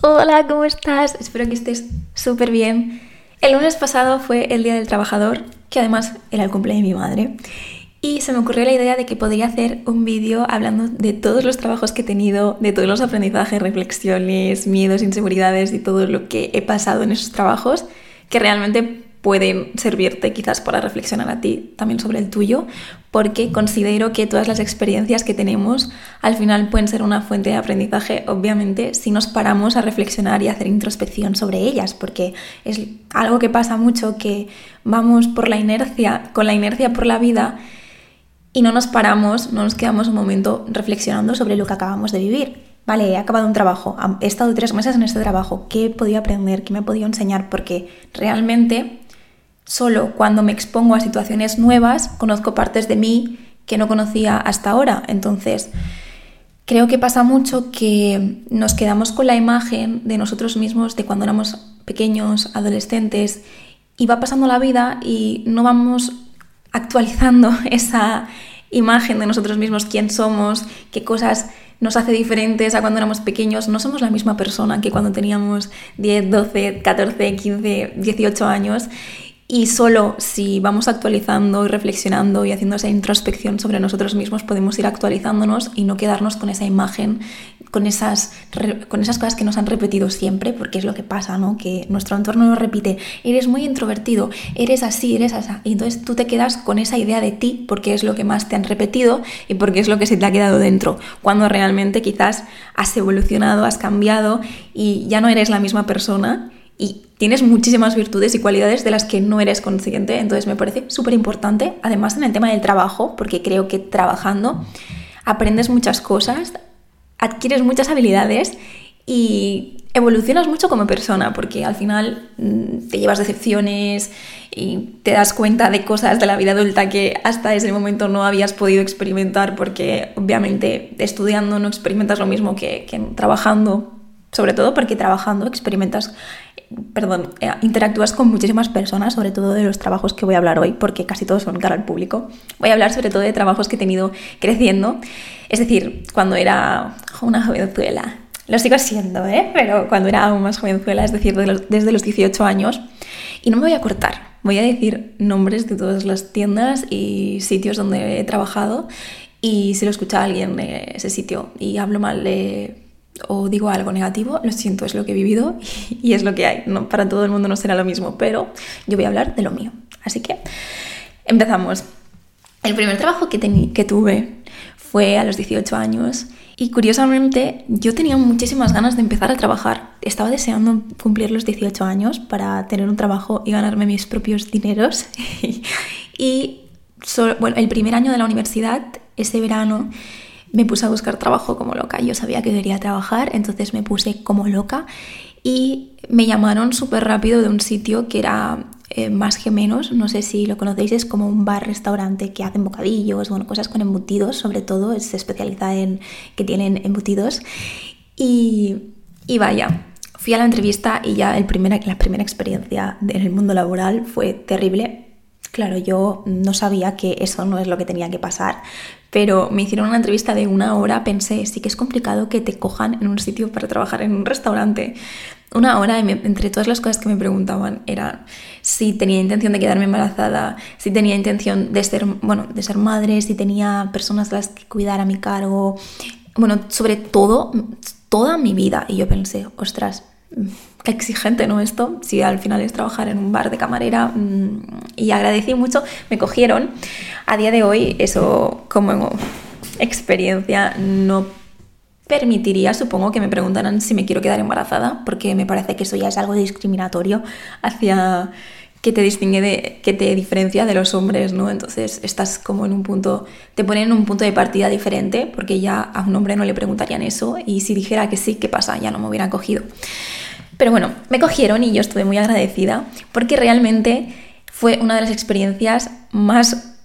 Hola, ¿cómo estás? Espero que estés súper bien. El lunes pasado fue el Día del Trabajador, que además era el cumple de mi madre. Y se me ocurrió la idea de que podría hacer un vídeo hablando de todos los trabajos que he tenido, de todos los aprendizajes, reflexiones, miedos, inseguridades y todo lo que he pasado en esos trabajos, que realmente pueden servirte quizás para reflexionar a ti también sobre el tuyo, porque considero que todas las experiencias que tenemos al final pueden ser una fuente de aprendizaje, obviamente, si nos paramos a reflexionar y hacer introspección sobre ellas, porque es algo que pasa mucho, que vamos por la inercia, con la inercia por la vida y no nos paramos, no nos quedamos un momento reflexionando sobre lo que acabamos de vivir. Vale, he acabado un trabajo, he estado tres meses en este trabajo, ¿qué he podido aprender? ¿Qué me he podido enseñar? Porque realmente Solo cuando me expongo a situaciones nuevas conozco partes de mí que no conocía hasta ahora. Entonces, creo que pasa mucho que nos quedamos con la imagen de nosotros mismos de cuando éramos pequeños, adolescentes, y va pasando la vida y no vamos actualizando esa imagen de nosotros mismos, quién somos, qué cosas nos hace diferentes a cuando éramos pequeños. No somos la misma persona que cuando teníamos 10, 12, 14, 15, 18 años. Y solo si vamos actualizando y reflexionando y haciendo esa introspección sobre nosotros mismos podemos ir actualizándonos y no quedarnos con esa imagen, con esas, con esas cosas que nos han repetido siempre, porque es lo que pasa, ¿no? Que nuestro entorno nos repite, eres muy introvertido, eres así, eres así. Y entonces tú te quedas con esa idea de ti porque es lo que más te han repetido y porque es lo que se te ha quedado dentro, cuando realmente quizás has evolucionado, has cambiado y ya no eres la misma persona y tienes muchísimas virtudes y cualidades de las que no eres consciente. Entonces me parece súper importante, además en el tema del trabajo, porque creo que trabajando aprendes muchas cosas, adquieres muchas habilidades y evolucionas mucho como persona, porque al final mm, te llevas decepciones y te das cuenta de cosas de la vida adulta que hasta ese momento no habías podido experimentar, porque obviamente estudiando no experimentas lo mismo que, que trabajando, sobre todo porque trabajando experimentas perdón, eh, interactúas con muchísimas personas, sobre todo de los trabajos que voy a hablar hoy, porque casi todos son cara al público. Voy a hablar sobre todo de trabajos que he tenido creciendo, es decir, cuando era una jovenzuela. Lo sigo siendo, ¿eh? Pero cuando era aún más jovenzuela, es decir, desde los 18 años. Y no me voy a cortar, voy a decir nombres de todas las tiendas y sitios donde he trabajado y si lo escucha alguien de ese sitio y hablo mal de o digo algo negativo, lo siento, es lo que he vivido y es lo que hay. No, para todo el mundo no será lo mismo, pero yo voy a hablar de lo mío. Así que empezamos. El primer trabajo que, tuve fue a los 18 años y curiosamente yo tenía muchísimas ganas de empezar a trabajar. Estaba deseando cumplir los 18 años para tener un trabajo y ganarme mis propios dineros. y bueno, el primer año de la universidad, ese verano, me puse a buscar trabajo como loca. Yo sabía que quería trabajar, entonces me puse como loca y me llamaron súper rápido de un sitio que era eh, más que menos, no sé si lo conocéis, es como un bar-restaurante que hacen bocadillos, bueno, cosas con embutidos, sobre todo, se especializa en que tienen embutidos. Y, y vaya, fui a la entrevista y ya el primer, la primera experiencia en el mundo laboral fue terrible. Claro, yo no sabía que eso no es lo que tenía que pasar, pero me hicieron una entrevista de una hora, pensé, sí que es complicado que te cojan en un sitio para trabajar en un restaurante. Una hora, y entre todas las cosas que me preguntaban era si tenía intención de quedarme embarazada, si tenía intención de ser, bueno, de ser madre, si tenía personas a las que cuidar a mi cargo, bueno, sobre todo, toda mi vida. Y yo pensé, ostras, qué exigente, ¿no? Esto, si al final es trabajar en un bar de camarera mm, y agradecí mucho, me cogieron. A día de hoy eso como experiencia no permitiría, supongo, que me preguntaran si me quiero quedar embarazada, porque me parece que eso ya es algo discriminatorio hacia que te distingue de, que te diferencia de los hombres, ¿no? Entonces estás como en un punto, te ponen en un punto de partida diferente, porque ya a un hombre no le preguntarían eso, y si dijera que sí, ¿qué pasa? Ya no me hubieran cogido. Pero bueno, me cogieron y yo estuve muy agradecida, porque realmente fue una de las experiencias más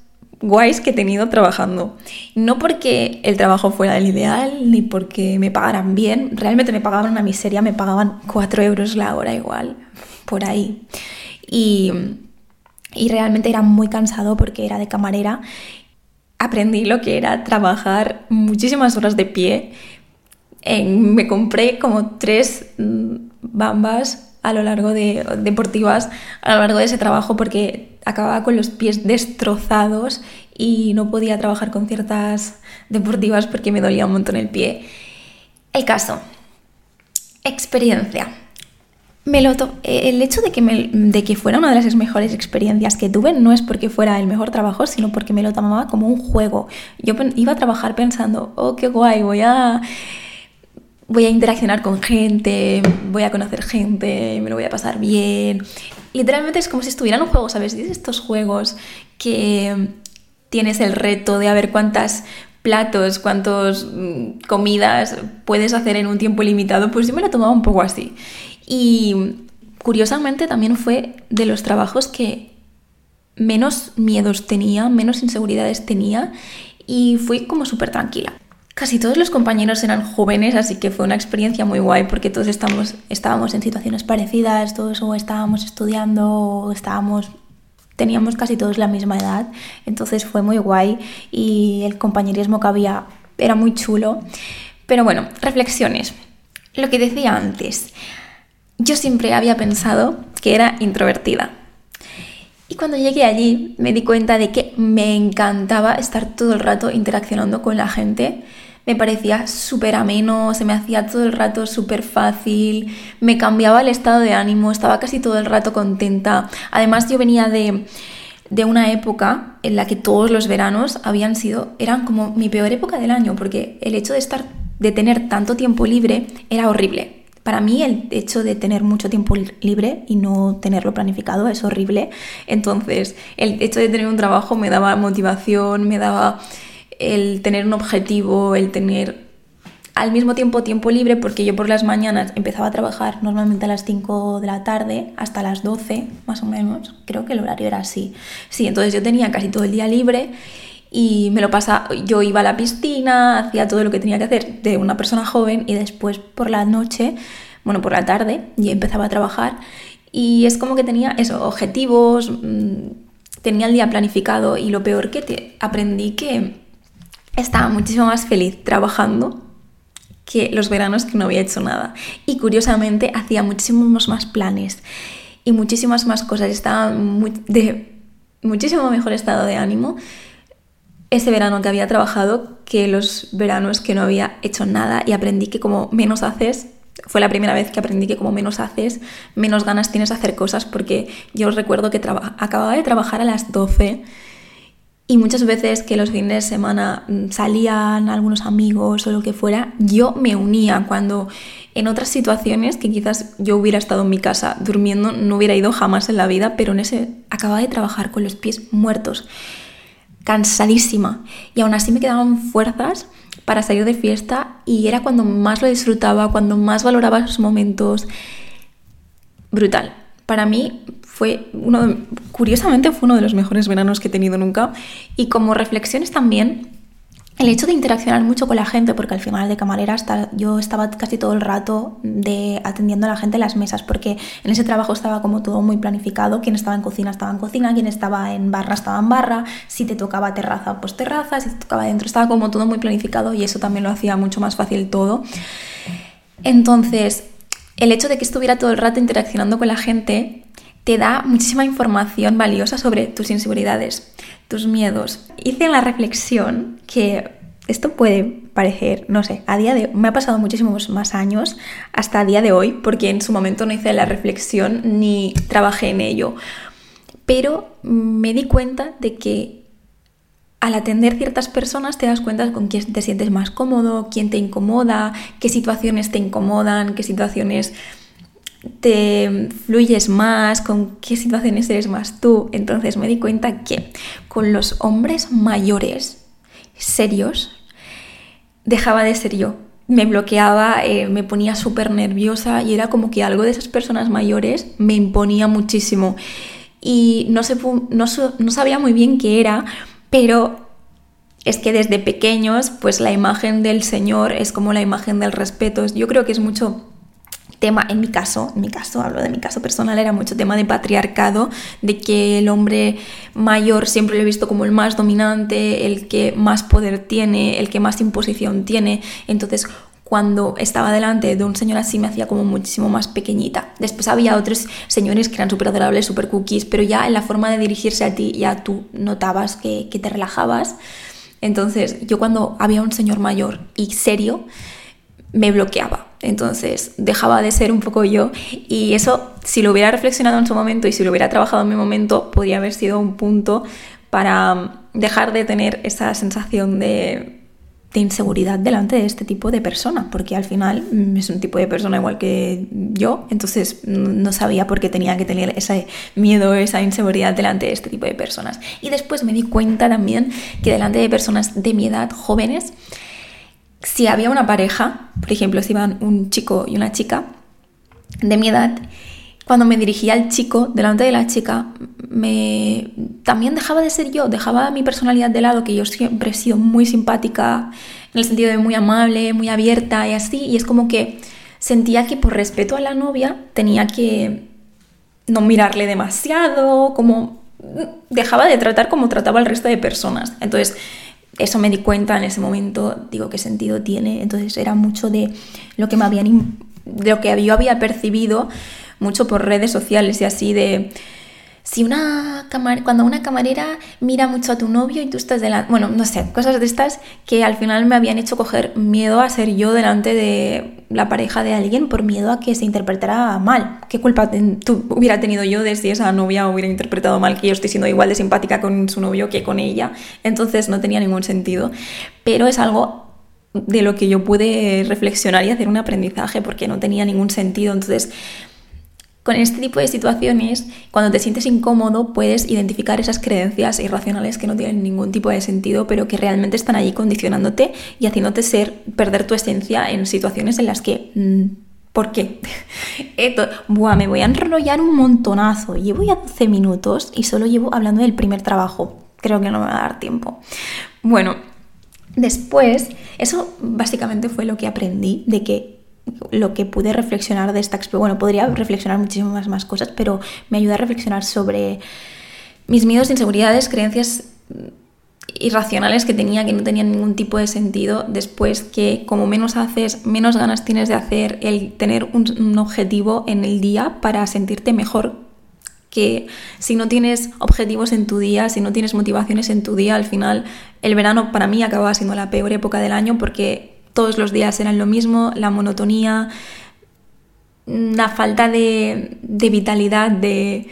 guays que he tenido trabajando. No porque el trabajo fuera el ideal, ni porque me pagaran bien, realmente me pagaban una miseria, me pagaban 4 euros la hora igual, por ahí. Y, realmente era muy cansado porque era de camarera. Aprendí lo que era trabajar muchísimas horas de pie me compré como tres mm, bambas a lo largo de deportivas a lo largo de ese trabajo porque acababa con los pies destrozados y no podía trabajar con ciertas deportivas porque me dolía un montón el pie. El caso, experiencia. Me lo el hecho de que, de que fuera una de las mejores experiencias que tuve no es porque fuera el mejor trabajo, sino porque me lo tomaba como un juego. Yo iba a trabajar pensando, oh, qué guay, voy a voy a interaccionar con gente, voy a conocer gente, me lo voy a pasar bien. Literalmente es como si estuviera en un juego, ¿sabes? Estos juegos que tienes el reto de a ver cuántas platos, cuántas mm, comidas puedes hacer en un tiempo limitado, pues yo me lo tomaba un poco así. Y curiosamente también fue de los trabajos que menos miedos tenía, menos inseguridades tenía y fui como súper tranquila. Casi todos los compañeros eran jóvenes, así que fue una experiencia muy guay porque todos estábamos en situaciones parecidas, todos o estábamos estudiando o estábamos teníamos casi todos la misma edad, entonces fue muy guay y el compañerismo que había era muy chulo. Pero bueno, reflexiones. Lo que decía antes, yo siempre había pensado que era introvertida. Y cuando llegué allí me di cuenta de que me encantaba estar todo el rato interaccionando con la gente me parecía súper ameno, se me hacía todo el rato súper fácil, me cambiaba el estado de ánimo, estaba casi todo el rato contenta. Además yo venía de, de una época en la que todos los veranos habían sido, eran como mi peor época del año, porque el hecho de estar, de tener tanto tiempo libre era horrible. Para mí el hecho de tener mucho tiempo libre y no tenerlo planificado es horrible. Entonces, el hecho de tener un trabajo me daba motivación, me daba el tener un objetivo, el tener al mismo tiempo tiempo libre, porque yo por las mañanas empezaba a trabajar normalmente a las 5 de la tarde hasta las 12, más o menos, creo que el horario era así. Sí, entonces yo tenía casi todo el día libre y me lo pasaba, yo iba a la piscina, hacía todo lo que tenía que hacer de una persona joven y después por la noche, bueno, por la tarde, y empezaba a trabajar y es como que tenía esos objetivos, mm, tenía el día planificado y lo peor que te aprendí que estaba muchísimo más feliz trabajando que los veranos que no había hecho nada. Y curiosamente hacía muchísimos más planes y muchísimas más cosas. Estaba de muchísimo mejor estado de ánimo ese verano que había trabajado que los veranos que no había hecho nada y aprendí que como menos haces, fue la primera vez que aprendí que como menos haces, menos ganas tienes de hacer cosas porque yo recuerdo que acababa de trabajar a las 12 y muchas veces que los fines de semana mm, salían algunos amigos o lo que fuera, yo me unía cuando en otras situaciones que quizás yo hubiera estado en mi casa durmiendo, no hubiera ido jamás en la vida, pero en ese acababa de trabajar con los pies muertos, cansadísima. Y aún así me quedaban fuerzas para salir de fiesta y era cuando más lo disfrutaba, cuando más valoraba esos momentos. Brutal. Para mí fue uno, curiosamente fue uno de los mejores veranos que he tenido nunca. Y como reflexiones también, el hecho de interaccionar mucho con la gente, porque al final de camarera hasta, yo estaba casi todo el rato de, atendiendo a la gente en las mesas, porque en ese trabajo estaba como todo muy planificado, quien estaba en cocina estaba en cocina, quien estaba en barra estaba en barra, si te tocaba terraza, pues terraza, si te tocaba dentro, estaba como todo muy planificado y eso también lo hacía mucho más fácil todo. Entonces, el hecho de que estuviera todo el rato interaccionando con la gente te da muchísima información valiosa sobre tus inseguridades, tus miedos. Hice la reflexión que esto puede parecer, no sé, a día de me ha pasado muchísimos más años hasta a día de hoy, porque en su momento no hice la reflexión ni trabajé en ello. Pero me di cuenta de que al atender ciertas personas te das cuenta con quién te sientes más cómodo, quién te incomoda, qué situaciones te incomodan, qué situaciones te fluyes más, con qué situaciones eres más tú. Entonces me di cuenta que con los hombres mayores, serios, dejaba de ser yo. Me bloqueaba, eh, me ponía súper nerviosa y era como que algo de esas personas mayores me imponía muchísimo. Y no, no, no sabía muy bien qué era, pero es que desde pequeños, pues la imagen del Señor es como la imagen del respeto. Yo creo que es mucho tema, en mi caso, en mi caso, hablo de mi caso personal, era mucho tema de patriarcado, de que el hombre mayor siempre lo he visto como el más dominante, el que más poder tiene, el que más imposición tiene. Entonces, cuando estaba delante de un señor así me hacía como muchísimo más pequeñita. Después había otros señores que eran súper adorables, súper cookies, pero ya en la forma de dirigirse a ti ya tú notabas que, que te relajabas. Entonces yo cuando había un señor mayor y serio, me bloqueaba. Entonces dejaba de ser un poco yo y eso, si lo hubiera reflexionado en su momento y si lo hubiera trabajado en mi momento, podría haber sido un punto para dejar de tener esa sensación de, inseguridad delante de este tipo de persona, porque al final mm, es un tipo de persona igual que yo, entonces no sabía por qué tenía que tener ese miedo, esa inseguridad delante de este tipo de personas. Y después me di cuenta también que delante de personas de mi edad, jóvenes, si había una pareja, por ejemplo, si iban un chico y una chica de mi edad, cuando me dirigía al chico delante de la chica, me también dejaba de ser yo, dejaba mi personalidad de lado, que yo siempre he sido muy simpática, en el sentido de muy amable, muy abierta y así, y es como que sentía que por respeto a la novia tenía que no mirarle demasiado, como dejaba de tratar como trataba al resto de personas. Entonces, eso me di cuenta en ese momento, digo, ¿qué sentido tiene? Entonces era mucho de lo que me habían, de lo que yo había percibido mucho por redes sociales y así de si una cuando una camarera mira mucho a tu novio y tú estás delante, bueno, no sé, cosas de estas que al final me habían hecho coger miedo a ser yo delante de la pareja de alguien por miedo a que se interpretara mal. ¿Qué culpa hubiera tenido yo de si esa novia hubiera interpretado mal que yo estoy siendo igual de simpática con su novio que con ella? Entonces no tenía ningún sentido. Pero es algo de lo que yo pude reflexionar y hacer un aprendizaje porque no tenía ningún sentido. Entonces con este tipo de situaciones, cuando te sientes incómodo, puedes identificar esas creencias irracionales que no tienen ningún tipo de sentido, pero que realmente están ahí condicionándote y haciéndote ser, perder tu esencia en situaciones en las que... Mm, ¿Por qué? Esto, buah, me voy a enrollar un montonazo. Llevo ya 12 minutos y solo llevo hablando del primer trabajo. Creo que no me va a dar tiempo. Bueno, después, eso básicamente fue lo que aprendí de que lo que pude reflexionar de esta experiencia, bueno, podría reflexionar muchísimas más cosas, pero me ayuda a reflexionar sobre mis miedos, inseguridades, creencias irracionales que tenía, que no tenían ningún tipo de sentido, después que como menos haces, menos ganas tienes de hacer el tener un, objetivo en el día para sentirte mejor que si no tienes objetivos en tu día, si no tienes motivaciones en tu día, al final el verano para mí acababa siendo la peor época del año porque todos los días eran lo mismo, la monotonía, la falta de, vitalidad, de,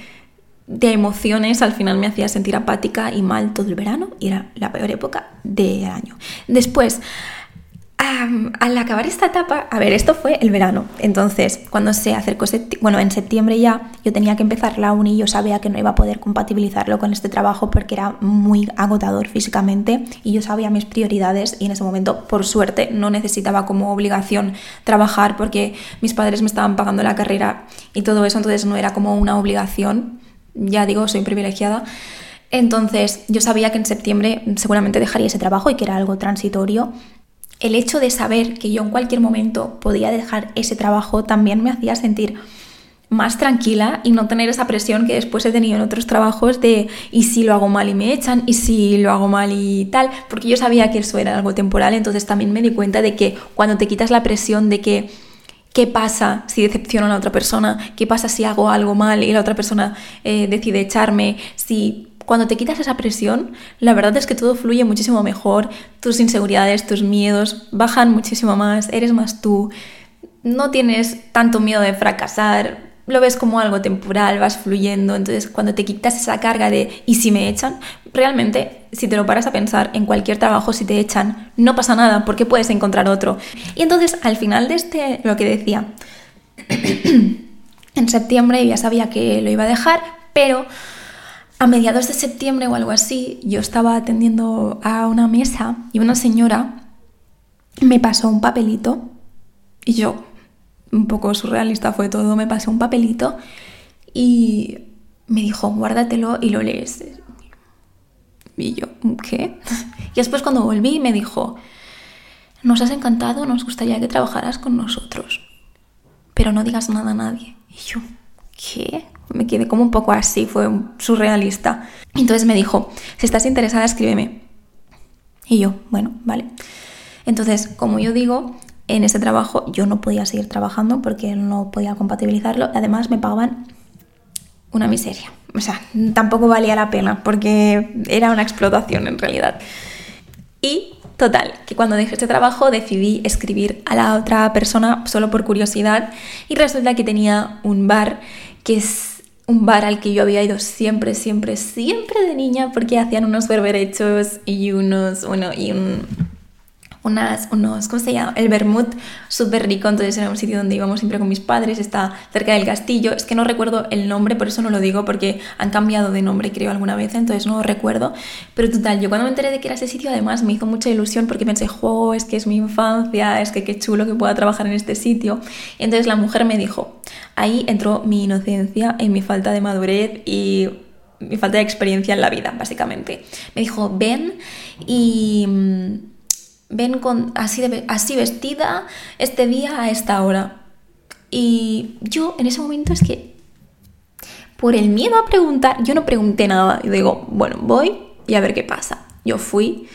de, emociones, al final me hacía sentir apática y mal todo el verano y era la peor época del año. Después, al acabar esta etapa, a ver, esto fue el verano, entonces cuando se acercó, bueno, en septiembre ya yo tenía que empezar la uni yo sabía que no iba a poder compatibilizarlo con este trabajo porque era muy agotador físicamente y yo sabía mis prioridades y en ese momento, por suerte, no necesitaba como obligación trabajar porque mis padres me estaban pagando la carrera y todo eso, entonces no era como una obligación, ya digo, soy privilegiada. Entonces yo sabía que en septiembre seguramente dejaría ese trabajo y que era algo transitorio el hecho de saber que yo en cualquier momento podía dejar ese trabajo también me hacía sentir más tranquila y no tener esa presión que después he tenido en otros trabajos de y si lo hago mal y me echan y si lo hago mal y tal, porque yo sabía que eso era algo temporal, entonces también me di cuenta de que cuando te quitas la presión de que qué pasa si decepciono a la otra persona, qué pasa si hago algo mal y la otra persona eh, decide echarme, si cuando te quitas esa presión, la verdad es que todo fluye muchísimo mejor, tus inseguridades, tus miedos bajan muchísimo más, eres más tú, no tienes tanto miedo de fracasar, lo ves como algo temporal, vas fluyendo, entonces cuando te quitas esa carga de ¿y si me echan? Realmente, si te lo paras a pensar, en cualquier trabajo si te echan, no pasa nada porque puedes encontrar otro. Y entonces al final de este, lo que decía, en septiembre ya sabía que lo iba a dejar, pero a mediados de septiembre o algo así, yo estaba atendiendo a una mesa y una señora me pasó un papelito y yo, un poco surrealista fue todo, me pasó un papelito y me dijo, guárdatelo y lo lees. Y yo, ¿qué? Y después cuando volví me dijo, nos has encantado, nos gustaría que trabajaras con nosotros, pero no digas nada a nadie. Y yo, ¿qué? Me quedé como un poco así, fue surrealista. Entonces me dijo, si estás interesada, escríbeme. Y yo, bueno, vale. Entonces, como yo digo, en ese trabajo yo no podía seguir trabajando porque no podía compatibilizarlo. Además me pagaban una miseria. O sea, tampoco valía la pena porque era una explotación en realidad. Y total, que cuando dejé este trabajo decidí escribir a la otra persona solo por curiosidad y resulta que tenía un bar que es un bar al que yo había ido siempre, siempre, siempre de niña porque hacían unos berberechos y unos, bueno, y un, unas, unos, ¿cómo se llama? El vermut súper rico, entonces era un sitio donde íbamos siempre con mis padres, está cerca del castillo, es que no recuerdo el nombre, por eso no lo digo, porque han cambiado de nombre creo alguna vez, entonces no lo recuerdo, pero total, yo cuando me enteré de que era ese sitio además me hizo mucha ilusión porque pensé, jo, es que es mi infancia, es que qué chulo que pueda trabajar en este sitio, entonces la mujer me dijo, ahí entró mi inocencia y mi falta de madurez y mi falta de experiencia en la vida, básicamente. Me dijo, ven y ven con, así, así vestida este día a esta hora. Y yo en ese momento es que, por el miedo a preguntar, yo no pregunté nada. Y digo, bueno, voy y a ver qué pasa. Yo fui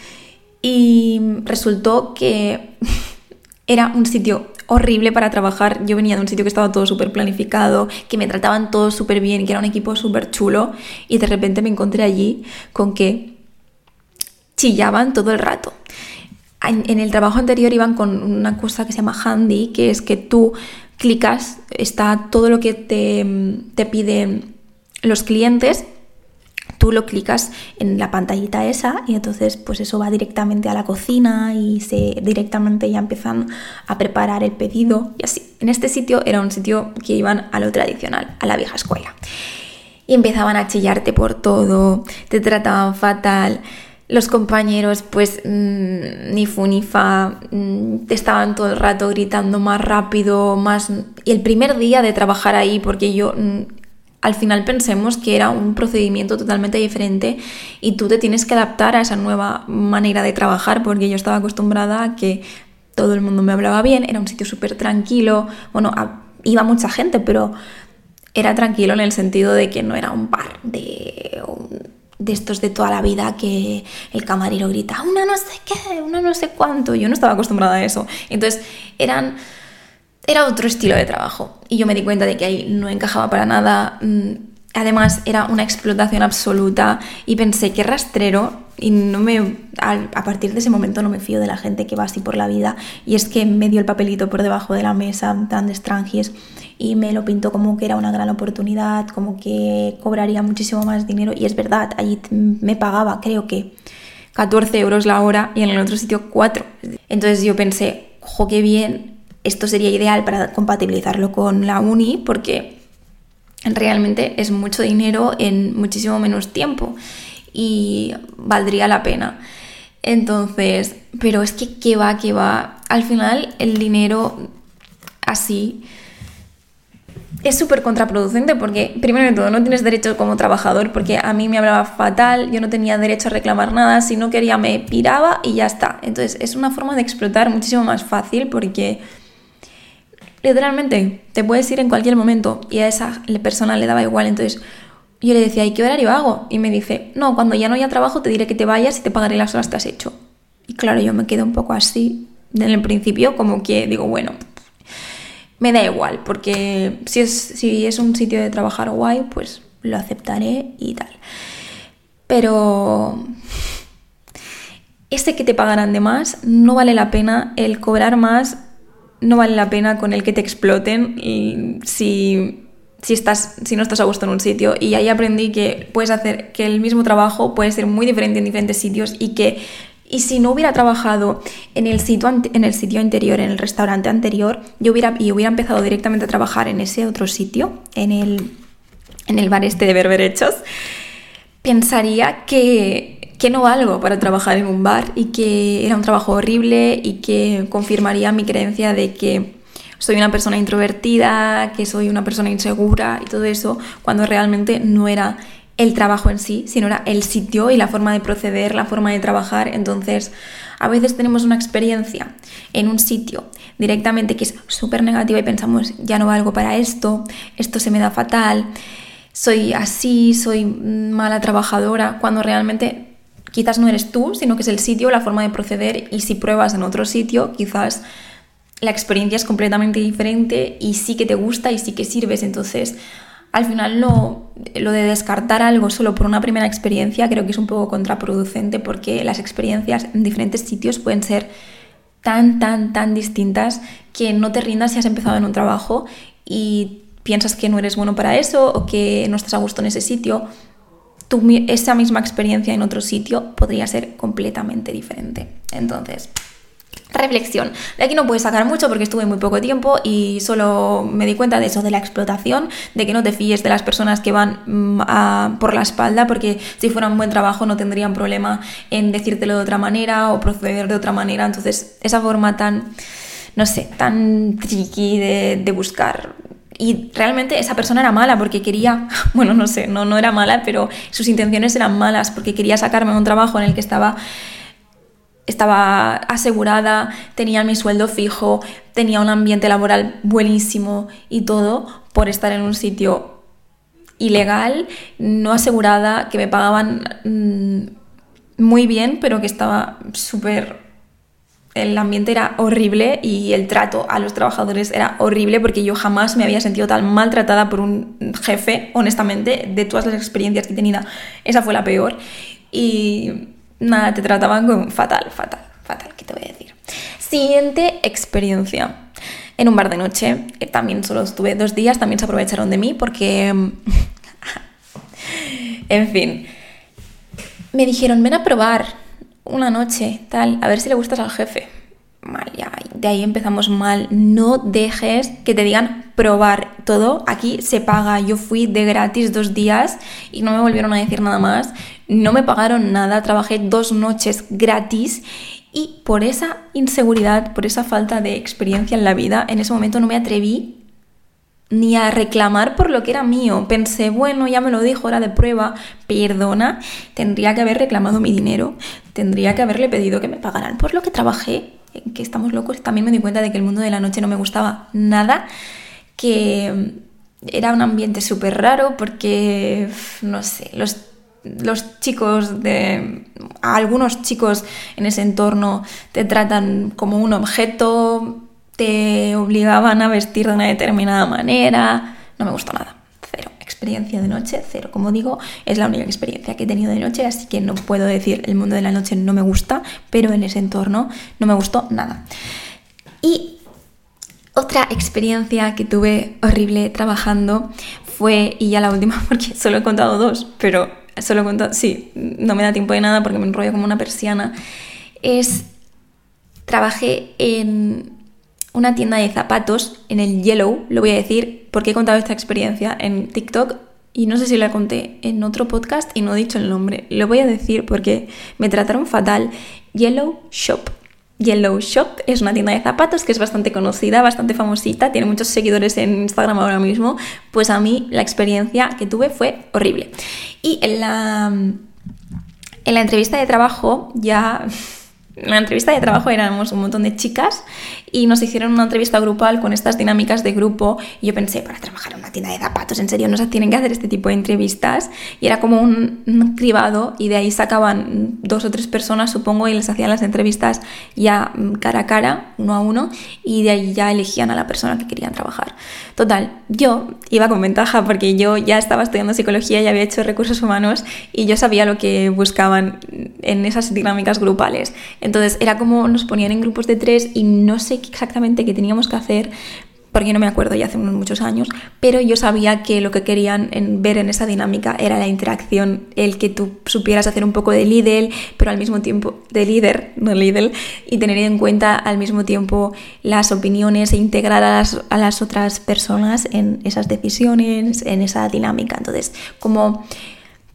y resultó que era un sitio horrible para trabajar. Yo venía de un sitio que estaba todo súper planificado, que me trataban todos súper bien, que era un equipo súper chulo. Y de repente me encontré allí con que chillaban todo el rato en, el trabajo anterior iban con una cosa que se llama Handy, que es que tú clicas, está todo lo que te, piden los clientes, tú lo clicas en la pantallita esa y entonces pues eso va directamente a la cocina y se directamente ya empiezan a preparar el pedido y así. En este sitio era un sitio que iban a lo tradicional, a la vieja escuela. Y empezaban a chillarte por todo, te trataban fatal, los compañeros pues mm, ni fu ni fa, mm, te estaban todo el rato gritando más rápido, más... Y el primer día de trabajar ahí, porque yo mm, al final pensemos que era un procedimiento totalmente diferente y tú te tienes que adaptar a esa nueva manera de trabajar, porque yo estaba acostumbrada a que todo el mundo me hablaba bien, era un sitio súper tranquilo, bueno, iba mucha gente, pero era tranquilo en el sentido de que no era un bar de de estos de toda la vida que el camarero grita, una no sé qué, una no sé cuánto. Yo no estaba acostumbrada a eso. Entonces, eran, era otro estilo de trabajo. Y yo me di cuenta de que ahí no encajaba para nada. Además, era una explotación absoluta. Y pensé, qué rastrero. Y no me, a partir de ese momento no me fío de la gente que va así por la vida. Y es que me dio el papelito por debajo de la mesa, tan de extranjis y me lo pintó como que era una gran oportunidad, como que cobraría muchísimo más dinero y es verdad, allí me pagaba creo que 14 euros la hora y en el otro sitio 4. Entonces yo pensé, ojo, qué bien, esto sería ideal para compatibilizarlo con la uni porque realmente es mucho dinero en muchísimo menos tiempo y valdría la pena. Entonces, pero es que qué va, qué va. Al final el dinero así es súper contraproducente porque, primero de todo, no tienes derecho como trabajador porque a mí me hablaba fatal, yo no tenía derecho a reclamar nada, si no quería me piraba y ya está. Entonces es una forma de explotar muchísimo más fácil porque literalmente te puedes ir en cualquier momento y a esa persona le daba igual. Entonces yo le decía, ¿y qué horario hago? Y me dice, no, cuando ya no haya trabajo te diré que te vayas y te pagaré las horas que has hecho. Y claro, yo me quedo un poco así en el principio, como que digo, bueno, me da igual, porque si es, si es un sitio de trabajar guay, pues lo aceptaré y tal. Pero este que te pagarán de más no vale la pena, el cobrar más no vale la pena con el que te exploten y si, si, estás, si no estás a gusto en un sitio. Y ahí aprendí que puedes hacer que el mismo trabajo puede ser muy diferente en diferentes sitios y que y si no hubiera trabajado en el sitio, en el sitio anterior, en el restaurante anterior, yo hubiera, y hubiera empezado directamente a trabajar en ese otro sitio, en el, en el bar este de berberechos, pensaría que, que no valgo para trabajar en un bar y que era un trabajo horrible y que confirmaría mi creencia de que soy una persona introvertida, que soy una persona insegura y todo eso, cuando realmente no era el trabajo en sí, sino era el sitio y la forma de proceder, la forma de trabajar. Entonces, a veces tenemos una experiencia en un sitio directamente que es súper negativa y pensamos, ya no valgo para esto, esto se me da fatal, soy así, soy mala trabajadora, cuando realmente quizás no eres tú, sino que es el sitio, la forma de proceder y si pruebas en otro sitio, quizás la experiencia es completamente diferente y sí que te gusta y sí que sirves. Entonces, al final lo, lo de descartar algo solo por una primera experiencia creo que es un poco contraproducente porque las experiencias en diferentes sitios pueden ser tan, tan, tan distintas que no te rindas si has empezado en un trabajo y piensas que no eres bueno para eso o que no estás a gusto en ese sitio. Tu, esa misma experiencia en otro sitio podría ser completamente diferente. Entonces, Reflexión. De aquí no puedes sacar mucho porque estuve muy poco tiempo y solo me di cuenta de eso, de la explotación, de que no te fíes de las personas que van mm, por la espalda porque si fuera un buen trabajo no tendrían problema en decírtelo de otra manera o proceder de otra manera. Entonces, esa forma tan, no sé, tan tricky de, de buscar y realmente esa persona era mala porque quería, bueno, no sé, no, no era mala, pero sus intenciones eran malas porque quería sacarme un trabajo en el que estaba estaba asegurada, tenía mi sueldo fijo, tenía un ambiente laboral buenísimo y todo por estar en un sitio ilegal, no asegurada, que me pagaban mm, muy bien, pero que estaba súper... El ambiente era horrible y el trato a los trabajadores era horrible porque yo jamás me había sentido tan maltratada por un jefe, honestamente, de todas las experiencias que he tenido. Esa fue la peor. Y nada, te trataban con fatal, fatal, fatal, ¿qué te voy a decir? Siguiente experiencia. En un bar de noche, eh, también solo estuve dos días, también se aprovecharon de mí porque... en fin, me dijeron, ven a probar una noche, tal, a ver si le gustas al jefe. Mal, ya, de ahí empezamos mal. No dejes que te digan probar todo. Aquí se paga. Yo fui de gratis dos días y no me volvieron a decir nada más no me pagaron nada, trabajé dos noches gratis y por esa inseguridad, por esa falta de experiencia en la vida, en ese momento no me atreví ni a reclamar por lo que era mío. Pensé, bueno, ya me lo dijo, era de prueba, perdona, tendría que haber reclamado mi dinero, tendría que haberle pedido que me pagaran por lo que trabajé, que estamos locos. También me di cuenta de que el mundo de la noche no me gustaba nada, que era un ambiente súper raro porque, no sé, los los chicos de algunos chicos en ese entorno te tratan como un objeto, te obligaban a vestir de una determinada manera, no me gustó nada. Experiencia de noche, cero. Como digo, es la única experiencia que he tenido de noche, así que no puedo decir el mundo de la noche no me gusta, pero en ese entorno no me gustó nada. Y otra experiencia que tuve horrible trabajando fue, y ya la última porque solo he contado dos, pero solo cuento, sí, no me da tiempo de nada porque me enrollo como una persiana, es, trabajé en una tienda de zapatos en el Yellow, lo voy a decir porque he contado esta experiencia en TikTok y no sé si la conté en otro podcast y no he dicho el nombre. Lo voy a decir porque me trataron fatal. Yellow Shop. Yellow Shop es una tienda de zapatos que es bastante conocida, bastante famosita, tiene muchos seguidores en Instagram ahora mismo. Pues a mí la experiencia que tuve fue horrible. Y en la, en la entrevista de trabajo ya en la entrevista de trabajo éramos un montón de chicas y nos hicieron una entrevista grupal con estas dinámicas de grupo y yo pensé, para trabajar en una tienda de zapatos, en serio, no se tienen que hacer este tipo de entrevistas y era como un, cribado y de ahí sacaban dos o tres personas, supongo, y les hacían las entrevistas ya cara a cara, uno a uno, y de ahí ya elegían a la persona que querían trabajar. Total, yo iba con ventaja porque yo ya estaba estudiando psicología y había hecho recursos humanos y yo sabía lo que buscaban en esas dinámicas grupales. Entonces era como nos ponían en grupos de tres y no sé exactamente qué teníamos que hacer, porque no me acuerdo ya hace unos muchos años, pero yo sabía que lo que querían ver en esa dinámica era la interacción, el que tú supieras hacer un poco de líder, pero al mismo tiempo de líder, no líder, y tener en cuenta al mismo tiempo las opiniones e integrar a las, a las otras personas en esas decisiones, en esa dinámica. Entonces, como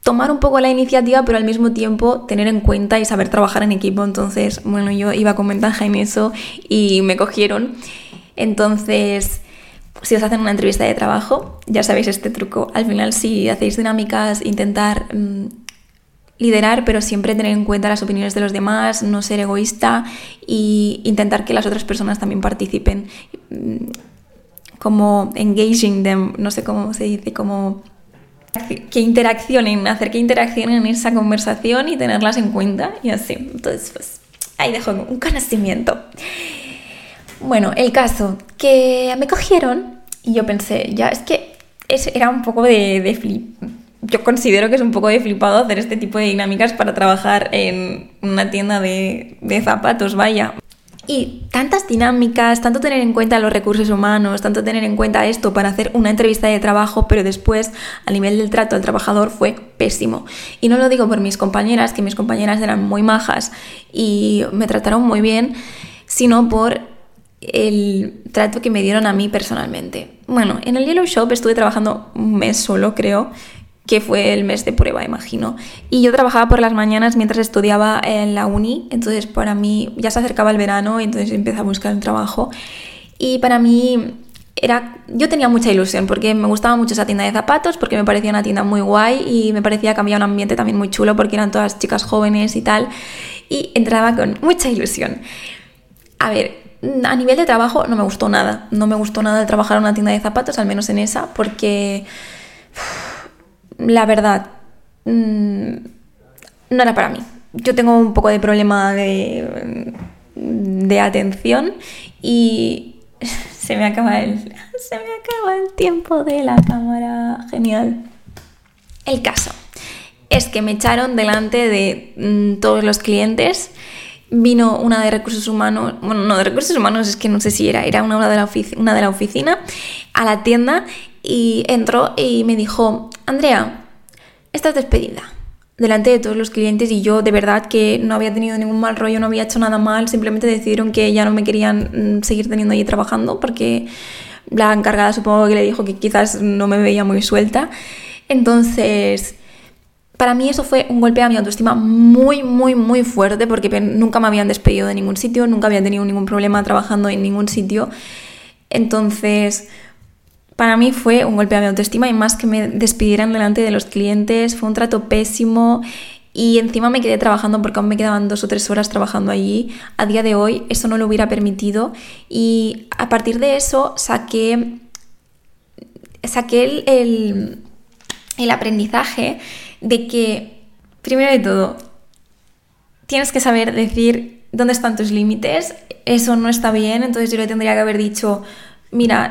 tomar un poco la iniciativa, pero al mismo tiempo tener en cuenta y saber trabajar en equipo. Entonces, bueno, yo iba con ventaja en eso y me cogieron. Entonces, si os hacen una entrevista de trabajo, ya sabéis este truco. Al final, si hacéis dinámicas, intentar mm, liderar, pero siempre tener en cuenta las opiniones de los demás, no ser egoísta e intentar que las otras personas también participen. Mm, como engaging them, no sé cómo se dice, como que interaccionen, hacer que interaccionen en esa conversación y tenerlas en cuenta y así. Entonces, pues ahí dejo un conocimiento. Bueno, el caso, que me cogieron y yo pensé, ya es que era un poco de, flip. Yo considero que es un poco de flipado hacer este tipo de dinámicas para trabajar en una tienda de zapatos, vaya. Y tantas dinámicas, tanto tener en cuenta los recursos humanos, tanto tener en cuenta esto para hacer una entrevista de trabajo, pero después a nivel del trato al trabajador fue pésimo. Y no lo digo por mis compañeras, que mis compañeras eran muy majas y me trataron muy bien, sino por el trato que me dieron a mí personalmente. Bueno, en el Yellow Shop estuve trabajando un mes solo, creo, que fue el mes de prueba, imagino. Y yo trabajaba por las mañanas mientras estudiaba en la uni, entonces para mí ya se acercaba el verano, entonces empecé a buscar un trabajo. Y para mí era, yo tenía mucha ilusión porque me gustaba mucho esa tienda de zapatos, porque me parecía una tienda muy guay y me parecía que había un ambiente también muy chulo porque eran todas chicas jóvenes y tal. Y entraba con mucha ilusión. A ver, a nivel de trabajo no me gustó nada. No me gustó nada trabajar en una tienda de zapatos, al menos en esa, porque la verdad mm, no era para mí. Yo tengo un poco de problema de, de atención y se me acaba el se me acaba el tiempo de la cámara. Genial. El caso es que me echaron delante de mm, todos los clientes vino una de recursos humanos, bueno, no de recursos humanos, es que no sé si era, era una de la, una de la oficina, a la tienda y entró y me dijo, Andrea, estás despedida delante de todos los clientes y yo de verdad que no había tenido ningún mal rollo, no había hecho nada mal, simplemente decidieron que ya no me querían mm, seguir teniendo allí trabajando porque la encargada supongo que le dijo que quizás no me veía muy suelta. Entonces, para mí eso fue un golpe a mi autoestima muy, muy, muy fuerte porque nunca me habían despedido de ningún sitio, nunca había tenido ningún problema trabajando en ningún sitio. Entonces, para mí fue un golpe a mi autoestima y más que me despidieran delante de los clientes, fue un trato pésimo y encima me quedé trabajando porque aún me quedaban dos o tres horas trabajando allí. A día de hoy eso no lo hubiera permitido y a partir de eso saqué, saqué el, el, el aprendizaje de que, primero de todo, tienes que saber decir dónde están tus límites, eso no está bien, entonces yo le tendría que haber dicho, mira,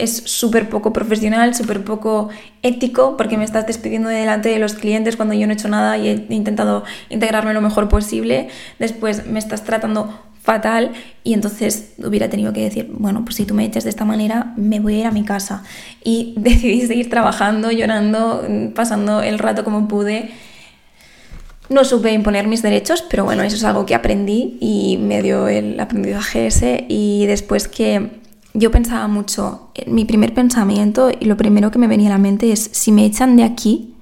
es súper poco profesional, súper poco ético, porque me estás despidiendo delante de los clientes cuando yo no he hecho nada y he intentado integrarme lo mejor posible. Después me estás tratando fatal y entonces hubiera tenido que decir, bueno, pues si tú me echas de esta manera, me voy a ir a mi casa. Y decidí seguir trabajando, llorando, pasando el rato como pude. No supe imponer mis derechos, pero bueno, eso es algo que aprendí y me dio el aprendizaje ese. Y después que yo pensaba mucho, mi primer pensamiento y lo primero que me venía a la mente es, si me echan de aquí,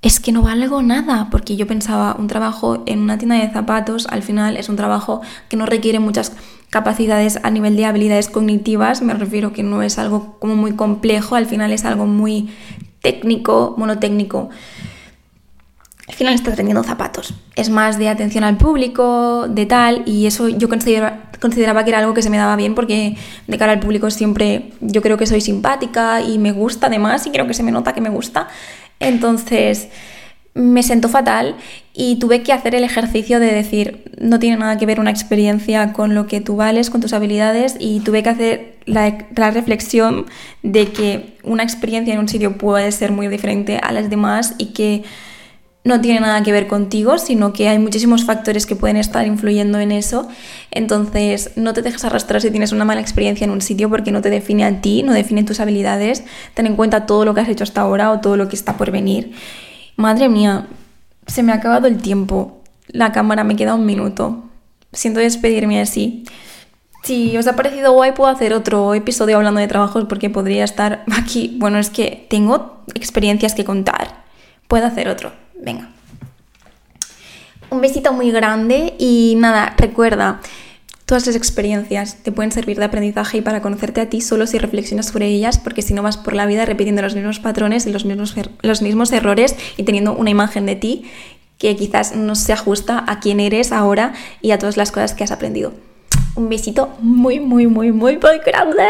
es que no valgo nada, porque yo pensaba, un trabajo en una tienda de zapatos al final es un trabajo que no requiere muchas capacidades a nivel de habilidades cognitivas, me refiero que no es algo como muy complejo, al final es algo muy técnico, monotécnico. Al final estás vendiendo zapatos, es más de atención al público, de tal, y eso yo consideraba que era algo que se me daba bien porque de cara al público siempre yo creo que soy simpática y me gusta además y creo que se me nota que me gusta. Entonces me sentó fatal y tuve que hacer el ejercicio de decir, no tiene nada que ver una experiencia con lo que tú vales, con tus habilidades y tuve que hacer la, la, reflexión de que una experiencia en un sitio puede ser muy diferente a las demás y que no tiene nada que ver contigo, sino que hay muchísimos factores que pueden estar influyendo en eso. Entonces, no te dejes arrastrar si tienes una mala experiencia en un sitio porque no te define a ti, no define tus habilidades. Ten en cuenta todo lo que has hecho hasta ahora o todo lo que está por venir. Madre mía, se me ha acabado el tiempo. La cámara me queda un minuto. Siento despedirme así. Si os ha parecido guay, puedo hacer otro episodio hablando de trabajos porque podría estar aquí. Bueno, es que tengo experiencias que contar. Puedo hacer otro. Venga. Un besito muy grande y nada, recuerda, todas las experiencias te pueden servir de aprendizaje y para conocerte a ti solo si reflexionas sobre ellas, porque si no vas por la vida repitiendo los mismos patrones y los mismos, er-, los mismos errores y teniendo una imagen de ti que quizás no se ajusta a quién eres ahora y a todas las cosas que has aprendido. Un besito muy, muy, muy, muy, muy grande.